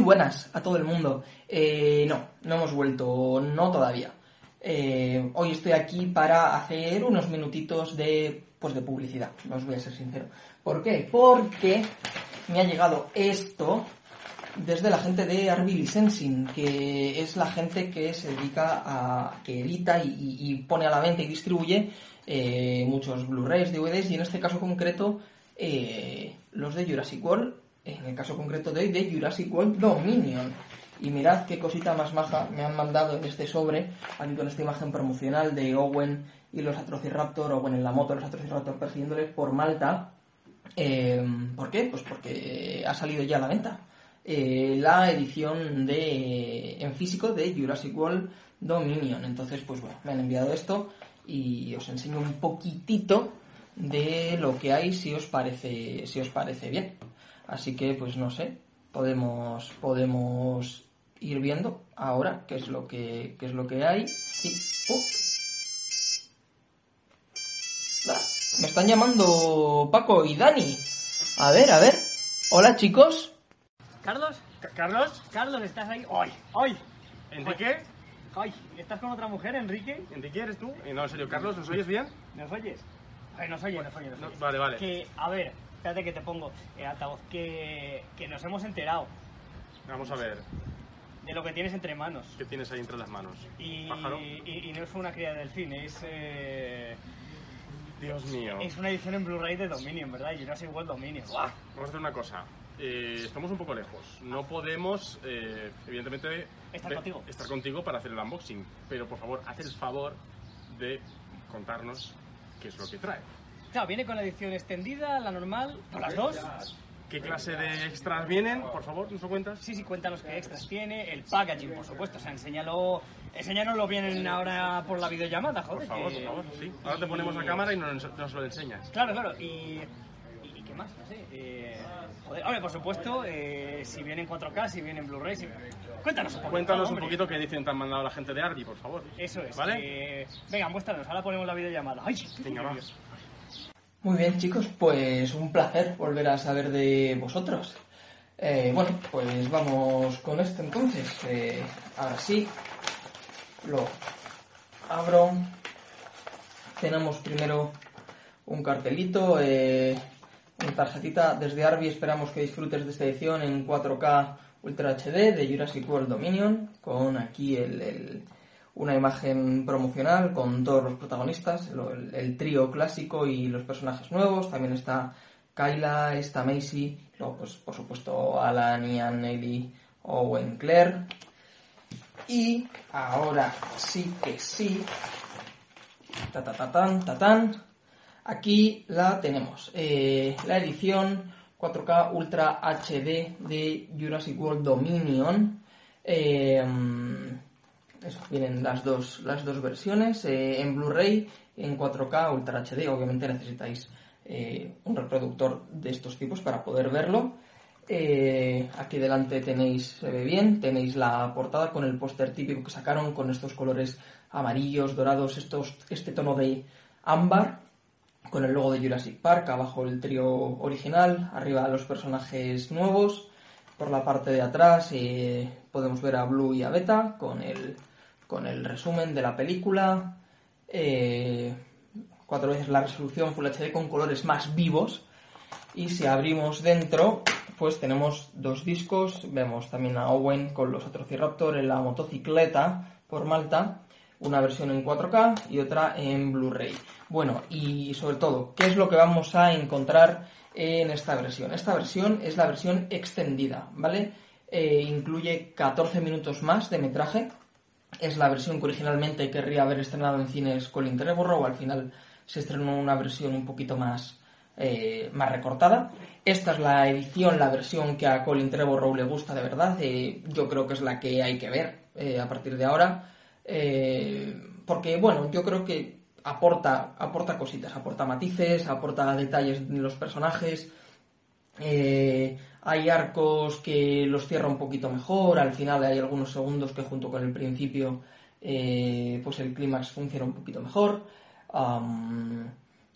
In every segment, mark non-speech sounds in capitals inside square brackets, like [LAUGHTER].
buenas a todo el mundo. Eh, no, no hemos vuelto, no todavía. Eh, hoy estoy aquí para hacer unos minutitos de, pues de publicidad, os voy a ser sincero. ¿Por qué? Porque me ha llegado esto desde la gente de Arby Licensing, que es la gente que se dedica a, que edita y, pone a la venta y distribuye eh, muchos Blu-rays, DVDs y en este caso concreto eh, los de Jurassic World, en el caso concreto de hoy de Jurassic World Dominion. Y mirad qué cosita más maja me han mandado en este sobre, aquí con esta imagen promocional de Owen y los Atrociraptor, Owen en la moto, los Atrociraptor persiguiéndoles por Malta. Eh, ¿Por qué? Pues porque ha salido ya a la venta eh, la edición de en físico de Jurassic World Dominion. Entonces, pues bueno, me han enviado esto y os enseño un poquitito de lo que hay si os parece si os parece bien. Así que pues no sé, podemos podemos ir viendo ahora qué es lo que qué es lo que hay uh. me están llamando Paco y Dani. A ver, a ver. Hola, chicos. ¿Carlos? ¿Carlos? Carlos, ¿estás ahí? ¡Ay! ¡Ay! ¿Enrique? ¡Ay! ¿Estás con otra mujer, Enrique? ¿Enrique eres tú? No, en serio, Carlos, ¿nos oyes bien? ¿Nos oyes? Ay, nos oyes, nos oyes, vale, vale. Que, a ver, espérate que te pongo el altavoz. Que, que nos hemos enterado. Vamos a ver. De lo que tienes entre manos. ¿Qué tienes ahí entre las manos? Y, y, no es una cría del cine, es... Eh... Dios mío. Es una edición en Blu-ray de Dominion, ¿verdad? Y yo no soy igual Dominion. Vamos a hacer una cosa. Eh, estamos un poco lejos. No podemos, eh, evidentemente, estar contigo. estar contigo para hacer el unboxing. Pero por favor, haz el favor de contarnos qué es lo que trae. Claro, viene con la edición extendida, la normal, con las dos. ¿Qué clase de extras vienen? Por favor, ¿nos lo cuentas? Sí, sí, cuéntanos qué extras tiene, el packaging, por supuesto. O sea, enséñalo, enséñanoslo bien ahora por la videollamada, joder. Por favor, por favor, sí. Ahora te ponemos la cámara y nos, nos lo enseñas. Claro, claro. Y, y, qué más? No sé. Eh, Joder, por supuesto, eh, si viene en 4K, si viene en Blu-ray, cuéntanos un poquito. Cuéntanos un poquito qué dicen te han mandado la gente de Arby, por favor. Eso es. ¿Vale? Eh, venga, muéstranos, ahora ponemos la videollamada. ¡Ay! Muy bien, chicos, pues un placer volver a saber de vosotros. Eh, bueno, pues vamos con esto entonces. ahora sí, lo abro. Tenemos primero un cartelito. Eh, en tarjetita desde Arby esperamos que disfrutes de esta edición en 4K Ultra HD de Jurassic World Dominion, con aquí el, una imagen promocional con todos los protagonistas, el, trío clásico y los personajes nuevos. También está Kyla, está Macy, luego pues por supuesto Alan, Ian, Nelly, Owen, Claire. Y ahora sí que sí. Ta ta ta tan, ta tan. Aquí la tenemos, eh, la edición 4K Ultra HD de Jurassic World Dominion. Eh, eso, vienen las dos, las dos versiones eh, en Blu-ray, en 4K Ultra HD. Obviamente necesitáis un reproductor de estos tipos para poder verlo. aquí delante tenéis, se ve bien, tenéis la portada con el póster típico que sacaron con estos colores amarillos, dorados, estos, este tono de ámbar con el logo de Jurassic Park, abajo el trío original, arriba los personajes nuevos, por la parte de atrás eh, podemos ver a Blue y a Beta con el, con el resumen de la película, eh, cuatro veces la resolución Full HD con colores más vivos y si abrimos dentro pues tenemos dos discos, vemos también a Owen con los Atrociraptor en la motocicleta por Malta una versión en 4K y otra en Blu-ray. Bueno, y sobre todo, ¿qué es lo que vamos a encontrar en esta versión? Esta versión es la versión extendida, ¿vale? Eh, incluye 14 minutos más de metraje. Es la versión que originalmente querría haber estrenado en cines Colin Trevorrow. Al final se estrenó una versión un poquito más, eh, más recortada. Esta es la edición, la versión que a Colin Trevorrow le gusta de verdad. Eh, yo creo que es la que hay que ver a partir de ahora. Eh, porque, bueno, yo creo que aporta, aporta cositas, aporta matices, aporta detalles de los personajes. Hay arcos que los cierra un poquito mejor, al final hay algunos segundos que junto con el principio eh, pues el clímax funciona un poquito mejor.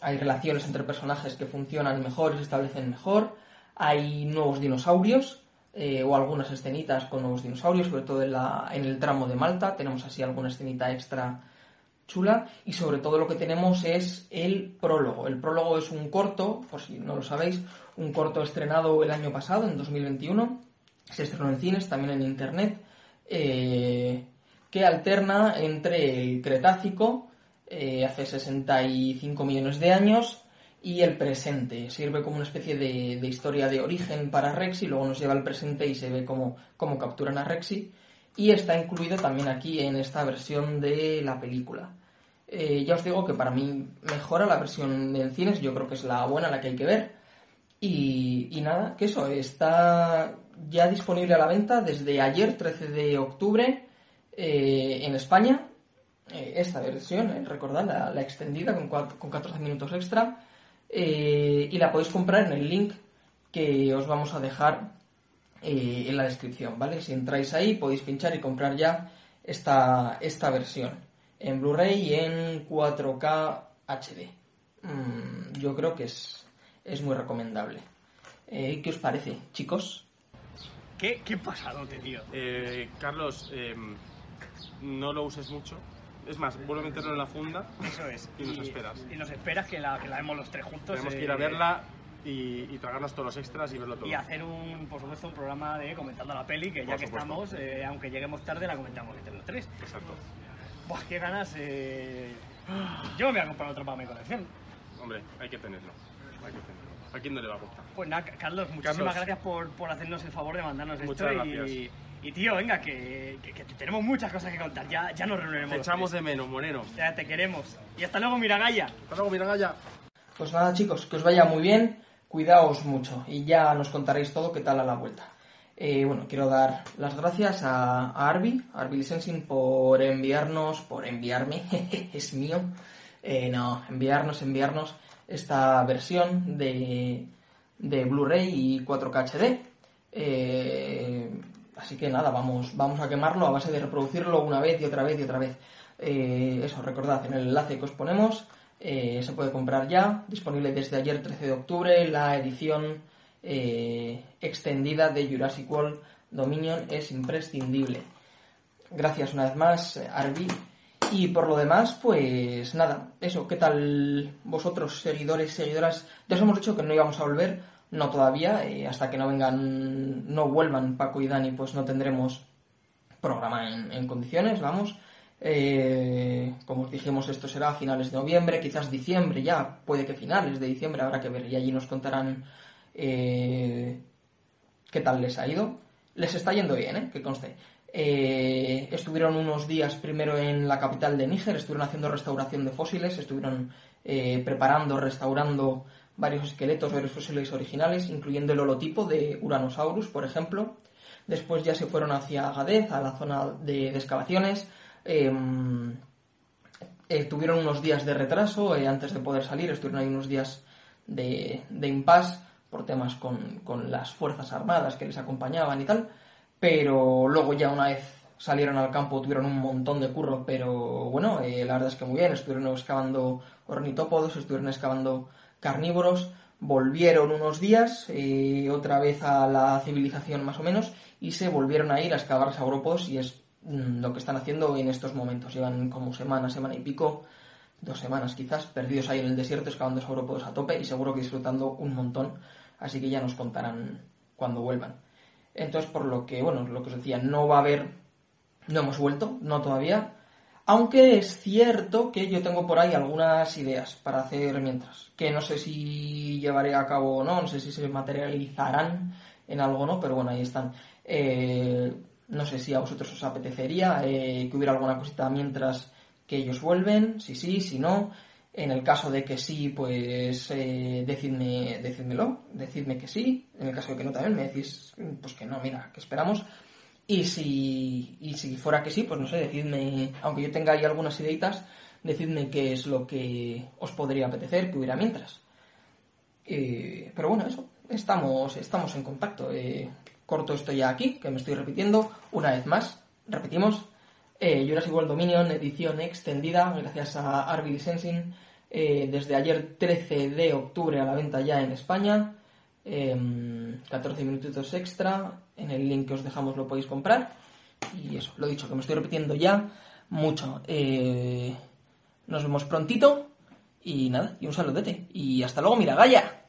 hay relaciones entre personajes que funcionan mejor y se establecen mejor. Hay nuevos dinosaurios, eh, o algunas escenitas con nuevos dinosaurios, sobre todo en, la, en el tramo de Malta. Tenemos así alguna escenita extra chula y sobre todo lo que tenemos es el prólogo. El prólogo es un corto, por si no lo sabéis, un corto estrenado el año pasado, en 2021. Se estrenó en cines, también en internet, eh, que alterna entre el Cretácico, eh, hace 65 millones de años, y el presente. Sirve como una especie de, historia de origen para Rexy, luego nos lleva al presente y se ve cómo, cómo capturan a Rexy. Y está incluido también aquí en esta versión de la película. Eh, ya os digo que para mí mejora la versión en cines, yo creo que es la buena, la que hay que ver. Y, nada, que eso, está ya disponible a la venta desde ayer, 13 de octubre, eh, en España. Eh, esta versión, recordad, la, extendida con, con 14 minutos extra. Y la podéis comprar en el link que os vamos a dejar en la descripción, ¿vale? Si entráis ahí podéis pinchar y comprar ya esta, esta versión en Blu-ray y en 4K HD. Mm, yo creo que es, es muy recomendable. Eh, ¿Qué os parece, chicos? ¿Qué, qué pasadote, tío? Carlos, em, no lo uses mucho es más, vuelvo a meterlo en la funda. Eso es. Y, nos esperas. Y nos esperas que la, que la vemos los tres juntos. Tenemos que ir a eh, verla y, tragarnos todos los extras y verlo todo. Y hacer un, por supuesto, un programa de comentando la peli, que ya que estamos, eh, aunque lleguemos tarde, la comentamos entre los tres. Exacto. Buah, qué ganas. Eh... Yo me voy a comprar otro para mi colección. Hombre, hay que tenerlo. Hay que tenerlo. ¿A quién no le va a gustar? Pues nada, Carlos, muchísimas gracias por, por hacernos el favor de mandarnos Muchas esto gracias. y y tío, venga, que, tenemos muchas cosas que contar. Ya, ya nos reuniremos. Te echamos de menos, Moreno. Ya te queremos. Y hasta luego, Miragaya. Hasta luego, Miragaya. Pues nada, chicos, que os vaya muy bien. Cuidaos mucho y ya nos contaréis todo qué tal a la vuelta. Eh, bueno, quiero dar las gracias a, Arby, Arby Licensing, por enviarnos, por enviarme, [LAUGHS] es mío, eh, no, enviarnos, enviarnos esta versión de, de Blu-ray y 4K HD. Eh, Así que nada, vamos, vamos a quemarlo a base de reproducirlo una vez y otra vez y otra vez. Eh, eso, recordad, en el enlace que os ponemos eh, se puede comprar ya, disponible desde ayer 13 de octubre, la edición eh, extendida de Jurassic World Dominion es imprescindible. Gracias una vez más, Arby. Y por lo demás, pues nada, eso, ¿qué tal vosotros, seguidores, seguidoras? Ya os hemos dicho que no íbamos a volver, no todavía, y hasta que no vengan, no vuelvan Paco y Dani, pues no tendremos programa en, condiciones, vamos. Eh, como os dijimos, esto será a finales de noviembre, quizás diciembre ya, puede que finales de diciembre, habrá que ver, y allí nos contarán eh, qué tal les ha ido. Les está yendo bien, ¿eh? que conste. Eh, estuvieron unos días primero en la capital de Níger, estuvieron haciendo restauración de fósiles, estuvieron preparando, restaurando varios esqueletos, varios fósiles originales, incluyendo el holotipo de Uranosaurus, por ejemplo. Después ya se fueron hacia Agadez, a la zona de, excavaciones. Em, eh, tuvieron unos días de retraso eh, antes de poder salir, estuvieron ahí unos días de, de impasse por temas con, con, las fuerzas armadas que les acompañaban y tal, pero luego ya una vez salieron al campo tuvieron un montón de curro, pero bueno, eh, la verdad es que muy bien, estuvieron excavando ornitópodos, estuvieron excavando carnívoros volvieron unos días, eh, otra vez a la civilización más o menos, y se volvieron a ir a excavar saurópodos y es mm, lo que están haciendo en estos momentos. Llevan como semana, semana y pico, dos semanas quizás, perdidos ahí en el desierto excavando saurópodos a tope y seguro que disfrutando un montón, así que ya nos contarán cuando vuelvan. Entonces, por lo que, bueno, lo que os decía, no va a haber, no hemos vuelto, no todavía, aunque es cierto que yo tengo por ahí algunas ideas para hacer mientras, que no sé si llevaré a cabo o no, no sé si se materializarán en algo o no, pero bueno, ahí están. Eh, no sé si a vosotros os apetecería eh, que hubiera alguna cosita mientras que ellos vuelven, si sí, si no. En el caso de que sí, pues eh, decidme, decídmelo, decidme que sí. En el caso de que no, también me decís, pues que no, mira, que esperamos. Y si, y si fuera que sí, pues no sé, decidme, aunque yo tenga ahí algunas ideitas, decidme qué es lo que os podría apetecer que hubiera mientras. Eh, pero bueno, eso, estamos, estamos en contacto. Eh, corto esto ya aquí, que me estoy repitiendo una vez más. Repetimos, eh, Jurassic World Dominion, edición extendida, gracias a Arby Licensing, eh, desde ayer 13 de octubre a la venta ya en España. em, 14 minutitos extra. En el link que os dejamos lo podéis comprar. Y eso, lo dicho, que me estoy repitiendo ya mucho. Eh, nos vemos prontito. Y nada, y un saludete. Y hasta luego, mira, Gaya.